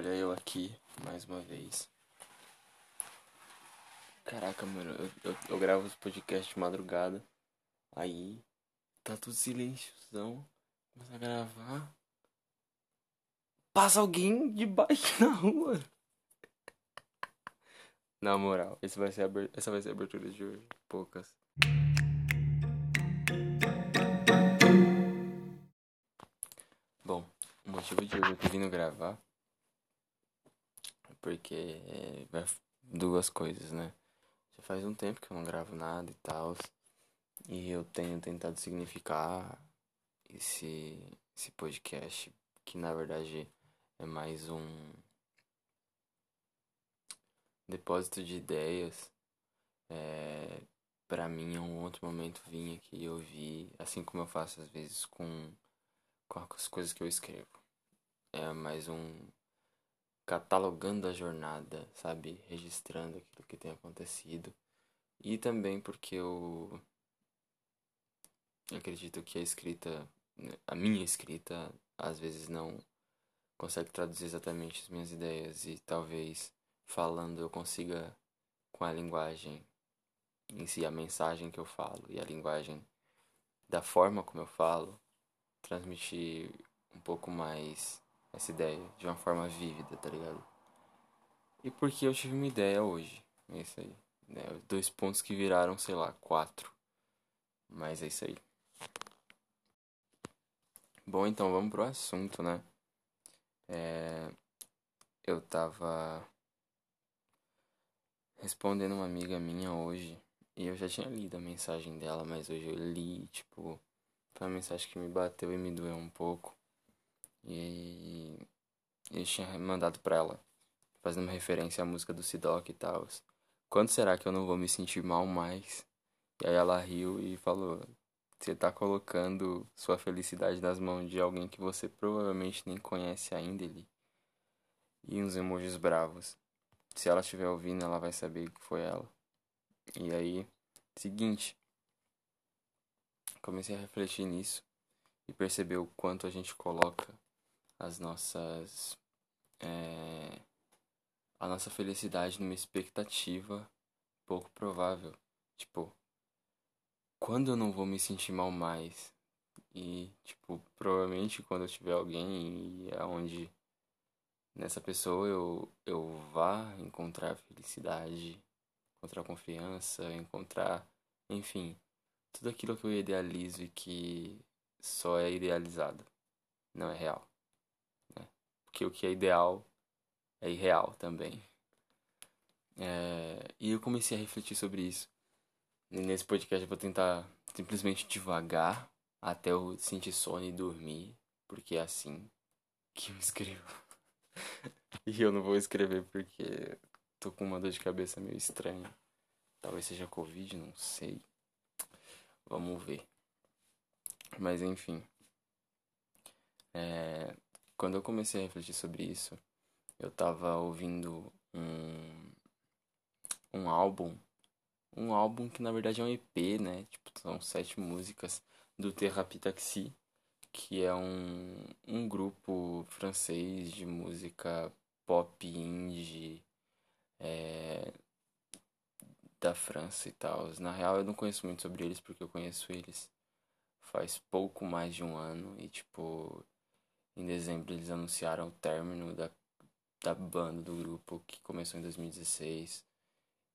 olha eu aqui, mais uma vez. Caraca, mano, eu, eu, eu gravo os podcasts de madrugada. Aí, tá tudo silenciosão. Começa a gravar. Passa alguém de na rua. Na moral, esse vai ser essa vai ser a abertura de hoje. Poucas. Bom, o motivo de hoje eu tô vindo gravar porque é, duas coisas, né? Já faz um tempo que eu não gravo nada e tal. E eu tenho tentado significar esse, esse podcast, que na verdade é mais um depósito de ideias. É, para mim, em um outro momento, vim aqui e ouvir, assim como eu faço às vezes com, com as coisas que eu escrevo. É mais um catalogando a jornada, sabe? Registrando aquilo que tem acontecido. E também porque eu acredito que a escrita, a minha escrita, às vezes não consegue traduzir exatamente as minhas ideias e talvez falando eu consiga com a linguagem em si, a mensagem que eu falo e a linguagem da forma como eu falo, transmitir um pouco mais essa ideia de uma forma vívida, tá ligado? E porque eu tive uma ideia hoje, é isso aí. Né? Dois pontos que viraram, sei lá, quatro. Mas é isso aí. Bom, então vamos pro assunto, né? É... Eu tava respondendo uma amiga minha hoje. E eu já tinha lido a mensagem dela, mas hoje eu li, tipo, foi uma mensagem que me bateu e me doeu um pouco. E eu tinha mandado pra ela, fazendo uma referência à música do Sidoc e tal. Quando será que eu não vou me sentir mal mais? E aí ela riu e falou: Você tá colocando sua felicidade nas mãos de alguém que você provavelmente nem conhece ainda, ele. E uns emojis bravos. Se ela estiver ouvindo, ela vai saber que foi ela. E aí, seguinte. Comecei a refletir nisso e perceber o quanto a gente coloca as nossas. É, a nossa felicidade numa expectativa pouco provável. Tipo, quando eu não vou me sentir mal mais? E, tipo, provavelmente quando eu tiver alguém e aonde nessa pessoa eu, eu vá encontrar felicidade, encontrar confiança, encontrar, enfim, tudo aquilo que eu idealizo e que só é idealizado, não é real porque o que é ideal é irreal também. É, e eu comecei a refletir sobre isso. E nesse podcast eu vou tentar simplesmente devagar até eu sentir sono e dormir, porque é assim que eu escrevo. e eu não vou escrever porque tô com uma dor de cabeça meio estranha. Talvez seja Covid, não sei. Vamos ver. Mas enfim. É, quando eu comecei a refletir sobre isso, eu tava ouvindo um, um álbum, um álbum que na verdade é um EP, né? Tipo, são sete músicas do Thérapie Taxi, que é um, um grupo francês de música pop indie é, da França e tal. Na real, eu não conheço muito sobre eles porque eu conheço eles faz pouco mais de um ano e tipo em dezembro eles anunciaram o término da, da banda, do grupo, que começou em 2016.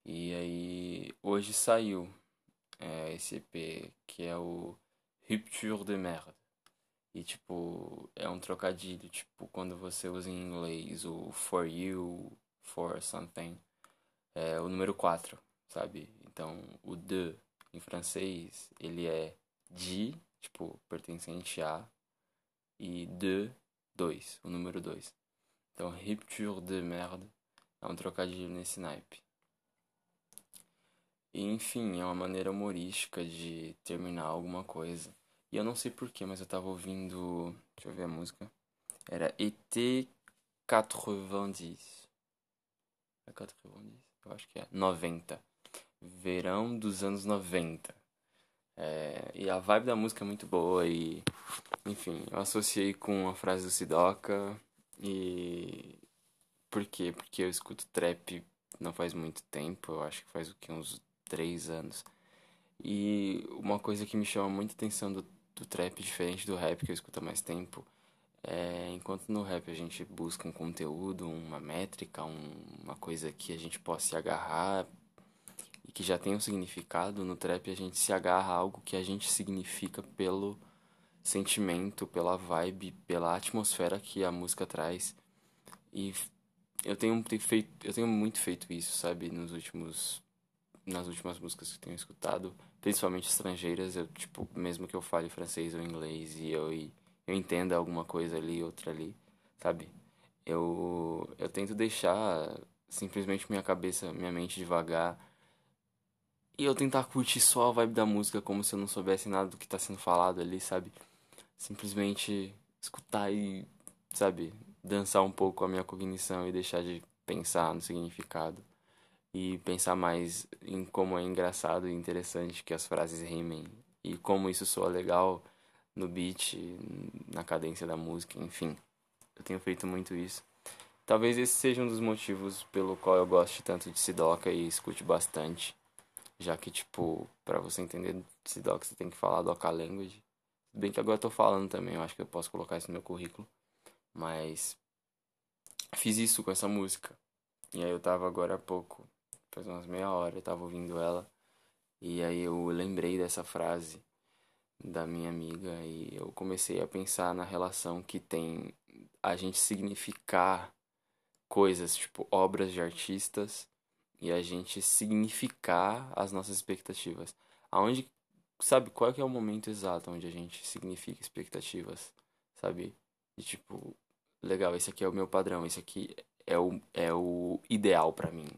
E aí hoje saiu é, esse EP, que é o Rupture de Merde. E tipo, é um trocadilho, tipo, quando você usa em inglês o for you, for something, é o número 4, sabe? Então, o de em francês, ele é de, tipo, pertencente a, e de 2, o número 2. Então, rupture de merde é um trocadilho nesse naipe. E, enfim, é uma maneira humorística de terminar alguma coisa. E eu não sei porquê, mas eu tava ouvindo. Deixa eu ver a música. Era ET 90. É 90? Eu acho que é. 90. Verão dos anos 90. É, e a vibe da música é muito boa e, enfim, eu associei com a frase do Sidoca e Por quê? Porque eu escuto trap não faz muito tempo, eu acho que faz o que, uns três anos. E uma coisa que me chama muita atenção do, do trap, diferente do rap que eu escuto há mais tempo, é enquanto no rap a gente busca um conteúdo, uma métrica, um, uma coisa que a gente possa se agarrar e que já tem um significado, no trap a gente se agarra a algo que a gente significa pelo sentimento, pela vibe, pela atmosfera que a música traz. E eu tenho feito, eu tenho muito feito isso, sabe, nos últimos nas últimas músicas que tenho escutado, principalmente estrangeiras, eu tipo, mesmo que eu fale francês ou inglês e eu eu entenda alguma coisa ali, outra ali, sabe? Eu eu tento deixar simplesmente minha cabeça, minha mente devagar e eu tentar curtir só a vibe da música como se eu não soubesse nada do que está sendo falado ali, sabe? Simplesmente escutar e, sabe, dançar um pouco a minha cognição e deixar de pensar no significado e pensar mais em como é engraçado e interessante que as frases rimem e como isso soa legal no beat, na cadência da música, enfim. Eu tenho feito muito isso. Talvez esse seja um dos motivos pelo qual eu gosto tanto de Sidoca e escute bastante. Já que, tipo, para você entender Sidoca, você tem que falar Doca Language. Bem que agora eu tô falando também, eu acho que eu posso colocar isso no meu currículo. Mas fiz isso com essa música. E aí eu tava agora há pouco, faz umas meia hora, eu tava ouvindo ela. E aí eu lembrei dessa frase da minha amiga e eu comecei a pensar na relação que tem a gente significar coisas, tipo obras de artistas e a gente significar as nossas expectativas. Aonde sabe qual é que é o momento exato onde a gente significa expectativas, sabe? E tipo, legal, esse aqui é o meu padrão, esse aqui é o, é o ideal para mim.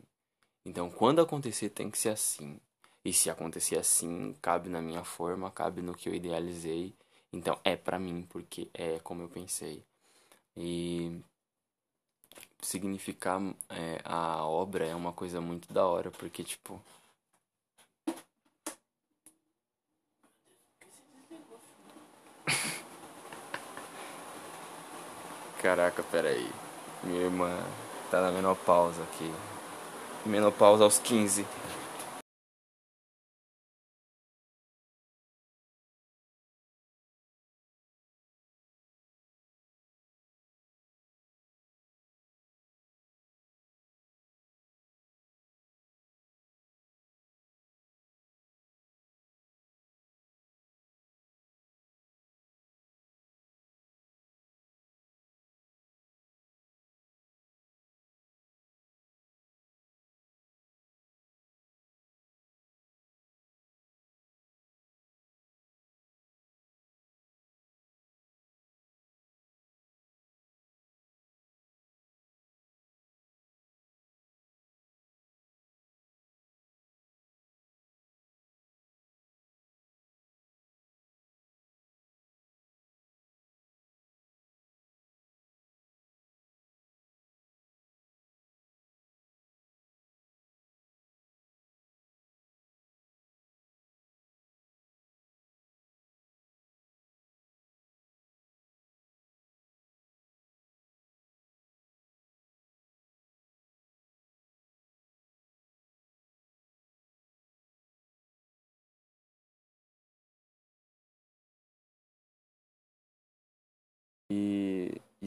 Então, quando acontecer, tem que ser assim. E se acontecer assim, cabe na minha forma, cabe no que eu idealizei. Então, é para mim, porque é como eu pensei. E significar é, a obra é uma coisa muito da hora, porque, tipo. Caraca, peraí. Minha irmã tá na menopausa aqui. Menopausa aos 15.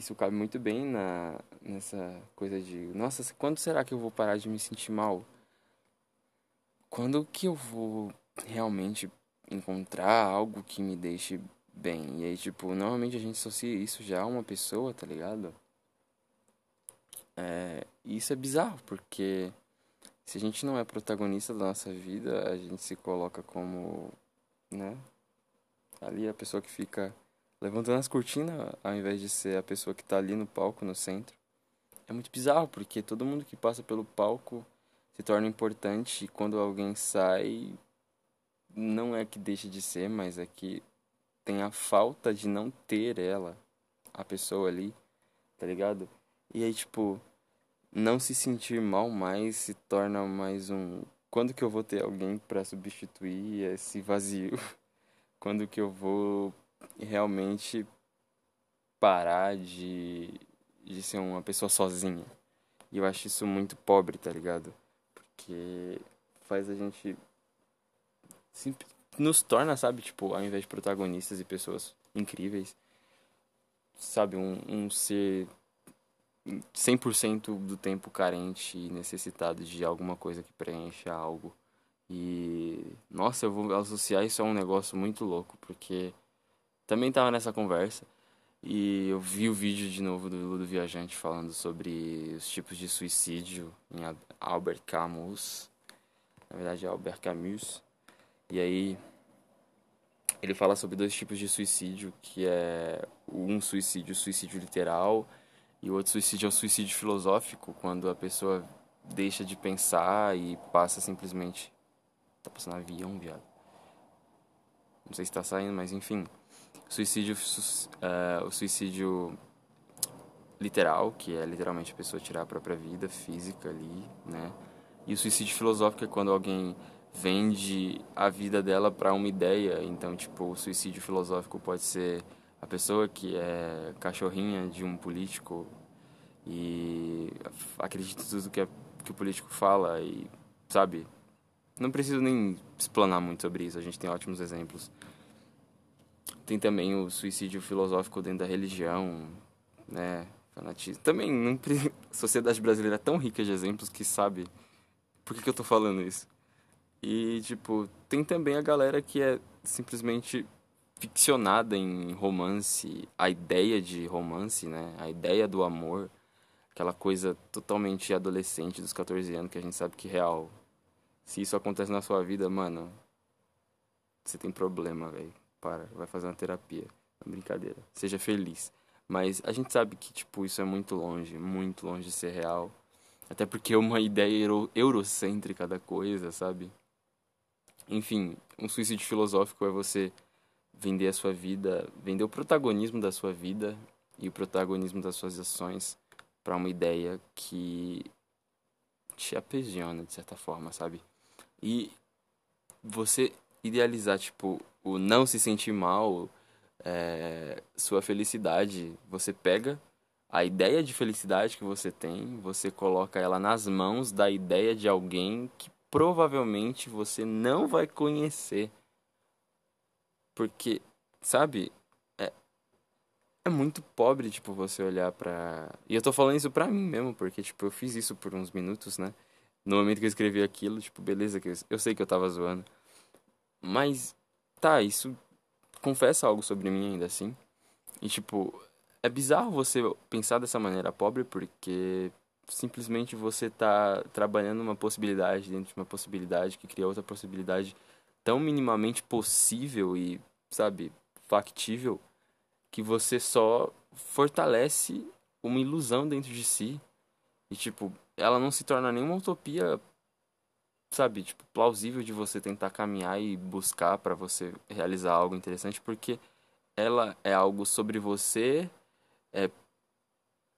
Isso cabe muito bem na, nessa coisa de, nossa, quando será que eu vou parar de me sentir mal? Quando que eu vou realmente encontrar algo que me deixe bem? E aí, tipo, normalmente a gente associa isso já a uma pessoa, tá ligado? É, isso é bizarro, porque se a gente não é protagonista da nossa vida, a gente se coloca como, né? Ali a pessoa que fica levantando as cortinas ao invés de ser a pessoa que está ali no palco, no centro. É muito bizarro, porque todo mundo que passa pelo palco se torna importante e quando alguém sai, não é que deixa de ser, mas é que tem a falta de não ter ela, a pessoa ali, tá ligado? E aí, tipo, não se sentir mal mais se torna mais um. Quando que eu vou ter alguém para substituir esse vazio? Quando que eu vou realmente parar de, de ser uma pessoa sozinha. E eu acho isso muito pobre, tá ligado? Porque faz a gente. Nos torna, sabe? Tipo, ao invés de protagonistas e pessoas incríveis, sabe? Um, um ser 100% do tempo carente e necessitado de alguma coisa que preencha algo. E nossa, eu vou associar isso a um negócio muito louco, porque também tava nessa conversa e eu vi o vídeo de novo do Ludo Viajante falando sobre os tipos de suicídio em Albert Camus. Na verdade é Albert Camus. E aí ele fala sobre dois tipos de suicídio, que é um suicídio, suicídio literal, e o outro suicídio é o suicídio filosófico, quando a pessoa deixa de pensar e passa simplesmente. Tá passando avião, viado. Não sei se tá saindo, mas enfim. Suicídio, uh, o suicídio literal, que é literalmente a pessoa tirar a própria vida física ali, né? E o suicídio filosófico é quando alguém vende a vida dela para uma ideia. Então, tipo, o suicídio filosófico pode ser a pessoa que é cachorrinha de um político e acredita em tudo que, é, que o político fala e, sabe? Não preciso nem explanar muito sobre isso, a gente tem ótimos exemplos. Tem também o suicídio filosófico dentro da religião, né? Fanatismo. Também, não, a sociedade brasileira é tão rica de exemplos que sabe por que, que eu tô falando isso. E, tipo, tem também a galera que é simplesmente ficcionada em romance, a ideia de romance, né? A ideia do amor, aquela coisa totalmente adolescente dos 14 anos que a gente sabe que é real. Se isso acontece na sua vida, mano, você tem problema, velho. Para, vai fazer uma terapia. Brincadeira. Seja feliz. Mas a gente sabe que, tipo, isso é muito longe, muito longe de ser real. Até porque é uma ideia euro eurocêntrica da coisa, sabe? Enfim, um suicídio filosófico é você vender a sua vida, vender o protagonismo da sua vida e o protagonismo das suas ações para uma ideia que te aprisiona de certa forma, sabe? E você idealizar, tipo, o não se sentir mal, é, sua felicidade, você pega a ideia de felicidade que você tem, você coloca ela nas mãos da ideia de alguém que provavelmente você não vai conhecer porque, sabe, é, é muito pobre, tipo, você olhar pra. E eu tô falando isso pra mim mesmo, porque, tipo, eu fiz isso por uns minutos, né? No momento que eu escrevi aquilo, tipo, beleza, que eu, eu sei que eu tava zoando. Mas, tá, isso confessa algo sobre mim ainda assim. E, tipo, é bizarro você pensar dessa maneira pobre, porque simplesmente você tá trabalhando uma possibilidade dentro de uma possibilidade que cria outra possibilidade tão minimamente possível e sabe, factível, que você só fortalece uma ilusão dentro de si. E, tipo, ela não se torna nenhuma utopia, sabe, tipo, plausível de você tentar caminhar e buscar para você realizar algo interessante, porque ela é algo sobre você, é,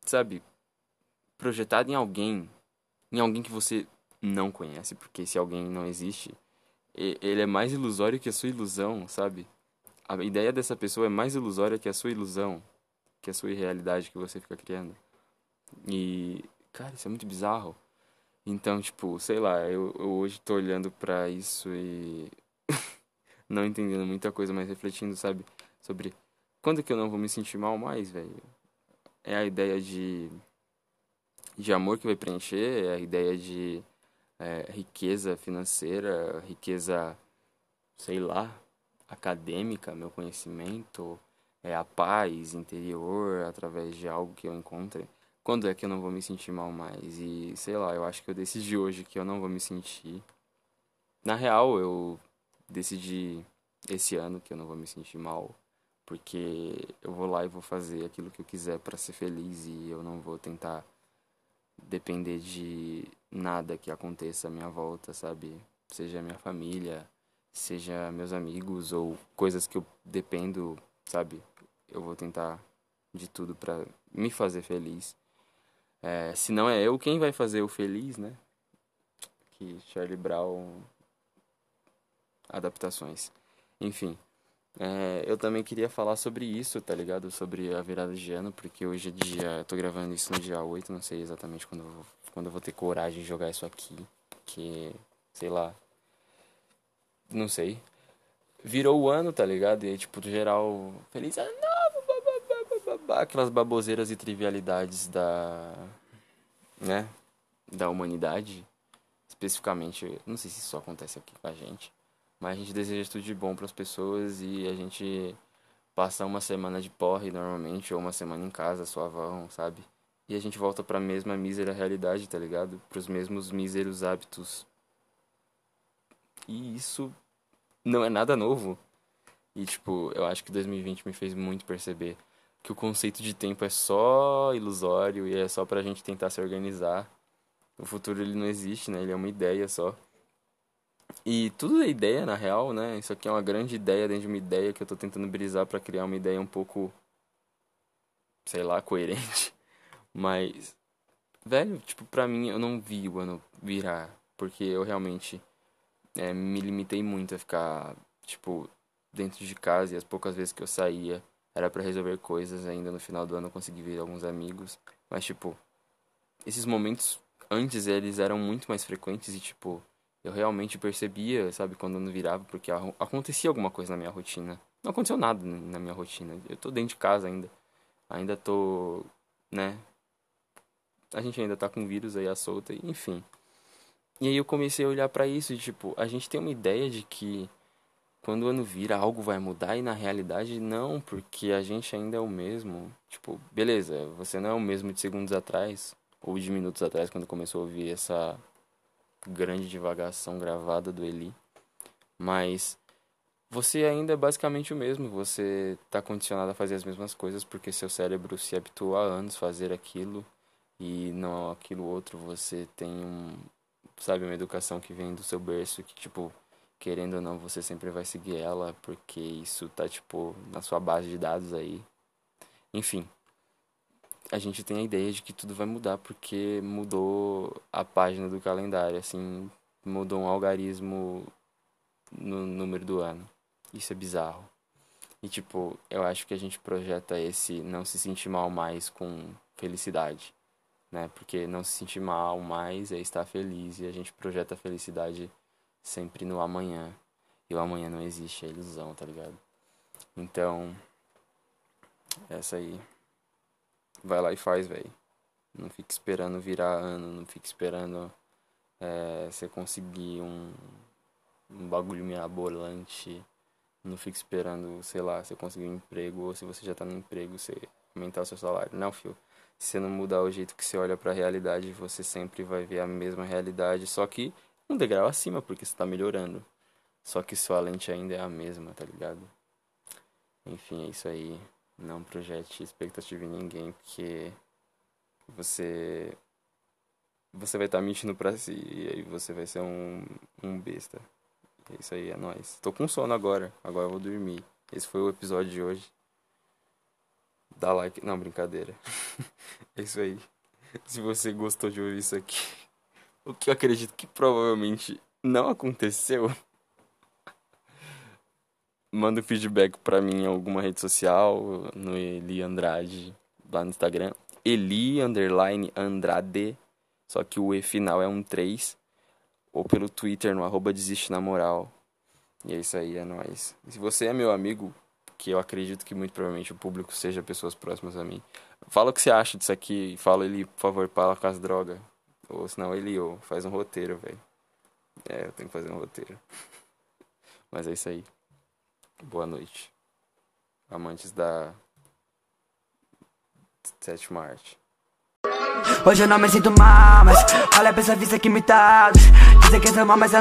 sabe, projetado em alguém, em alguém que você não conhece, porque se alguém não existe, ele é mais ilusório que a sua ilusão, sabe? a ideia dessa pessoa é mais ilusória que a sua ilusão, que a sua irrealidade que você fica criando. E, cara, isso é muito bizarro. Então, tipo, sei lá, eu, eu hoje tô olhando para isso e não entendendo muita coisa, mas refletindo, sabe, sobre quando que eu não vou me sentir mal mais, velho. É a ideia de de amor que vai preencher, é a ideia de é, riqueza financeira, riqueza, sei lá, acadêmica, meu conhecimento, é a paz interior através de algo que eu encontre. Quando é que eu não vou me sentir mal mais? E sei lá, eu acho que eu decidi hoje que eu não vou me sentir. Na real, eu decidi esse ano que eu não vou me sentir mal, porque eu vou lá e vou fazer aquilo que eu quiser para ser feliz e eu não vou tentar depender de nada que aconteça à minha volta, sabe? Seja minha família, seja meus amigos ou coisas que eu dependo, sabe? Eu vou tentar de tudo para me fazer feliz. É, se não é eu, quem vai fazer o feliz, né? Que Charlie Brown adaptações. Enfim, É, eu também queria falar sobre isso, tá ligado? Sobre a virada de ano, porque hoje é dia. Eu tô gravando isso no dia 8, não sei exatamente quando eu vou, quando eu vou ter coragem de jogar isso aqui. Que, sei lá. Não sei. Virou o ano, tá ligado? E tipo, geral. Feliz ano! Aquelas baboseiras e trivialidades da. né? Da humanidade. Especificamente, não sei se isso acontece aqui com a gente. Mas a gente deseja tudo de bom para as pessoas e a gente passa uma semana de porre normalmente, ou uma semana em casa, suavão, sabe? E a gente volta para a mesma mísera realidade, tá ligado? Para os mesmos míseros hábitos. E isso não é nada novo. E tipo, eu acho que 2020 me fez muito perceber que o conceito de tempo é só ilusório e é só pra gente tentar se organizar. O futuro ele não existe, né? Ele é uma ideia só. E tudo é ideia, na real, né? Isso aqui é uma grande ideia dentro de uma ideia que eu tô tentando brisar para criar uma ideia um pouco, sei lá, coerente. Mas, velho, tipo, pra mim eu não vi o ano virar. Porque eu realmente é, me limitei muito a ficar, tipo, dentro de casa e as poucas vezes que eu saía era para resolver coisas. Ainda no final do ano consegui ver alguns amigos. Mas, tipo, esses momentos antes eles eram muito mais frequentes e, tipo, eu realmente percebia, sabe, quando eu não virava, porque acontecia alguma coisa na minha rotina. Não aconteceu nada na minha rotina. Eu tô dentro de casa ainda. Ainda tô, né? A gente ainda tá com vírus aí à solta, enfim. E aí eu comecei a olhar para isso, e, tipo, a gente tem uma ideia de que quando o ano vira algo vai mudar e na realidade não, porque a gente ainda é o mesmo. Tipo, beleza, você não é o mesmo de segundos atrás ou de minutos atrás quando começou a ouvir essa grande divagação gravada do Eli, mas você ainda é basicamente o mesmo, você está condicionado a fazer as mesmas coisas porque seu cérebro se habituou há anos a fazer aquilo e não aquilo outro, você tem um, sabe, uma educação que vem do seu berço que tipo, querendo ou não, você sempre vai seguir ela porque isso tá tipo na sua base de dados aí. Enfim, a gente tem a ideia de que tudo vai mudar porque mudou a página do calendário, assim, mudou um algarismo no número do ano. Isso é bizarro. E tipo, eu acho que a gente projeta esse não se sentir mal mais com felicidade, né? Porque não se sentir mal mais é estar feliz e a gente projeta a felicidade sempre no amanhã. E o amanhã não existe, é ilusão, tá ligado? Então, essa aí vai lá e faz, velho. Não fique esperando virar ano, não fique esperando é, você conseguir um, um bagulho mirabolante. Não fique esperando, sei lá, você conseguir um emprego ou se você já tá no emprego, você aumentar o seu salário. Não, fio. Se você não mudar o jeito que você olha para a realidade, você sempre vai ver a mesma realidade, só que um degrau acima, porque você tá melhorando. Só que sua lente ainda é a mesma, tá ligado? Enfim, é isso aí. Não projete expectativa em ninguém, porque você você vai estar tá mentindo pra si e aí você vai ser um, um besta. É isso aí, é nóis. Tô com sono agora, agora eu vou dormir. Esse foi o episódio de hoje. Dá like. Não, brincadeira. é isso aí. Se você gostou de ouvir isso aqui, o que eu acredito que provavelmente não aconteceu manda um feedback pra mim em alguma rede social, no Eli Andrade, lá no Instagram. Eli underline Andrade, só que o E final é um 3. Ou pelo Twitter no arroba desiste na moral. E é isso aí, é nóis. Se você é meu amigo, que eu acredito que muito provavelmente o público seja pessoas próximas a mim, fala o que você acha disso aqui. Fala ele, por favor, para com as drogas. Ou senão ele ou faz um roteiro, velho. É, eu tenho que fazer um roteiro. Mas é isso aí. Boa noite. Amantes da sétima arte. Hoje eu não me sinto mal, mas olha pra essa vista que me tá. Dizem que é mal, mas eu não.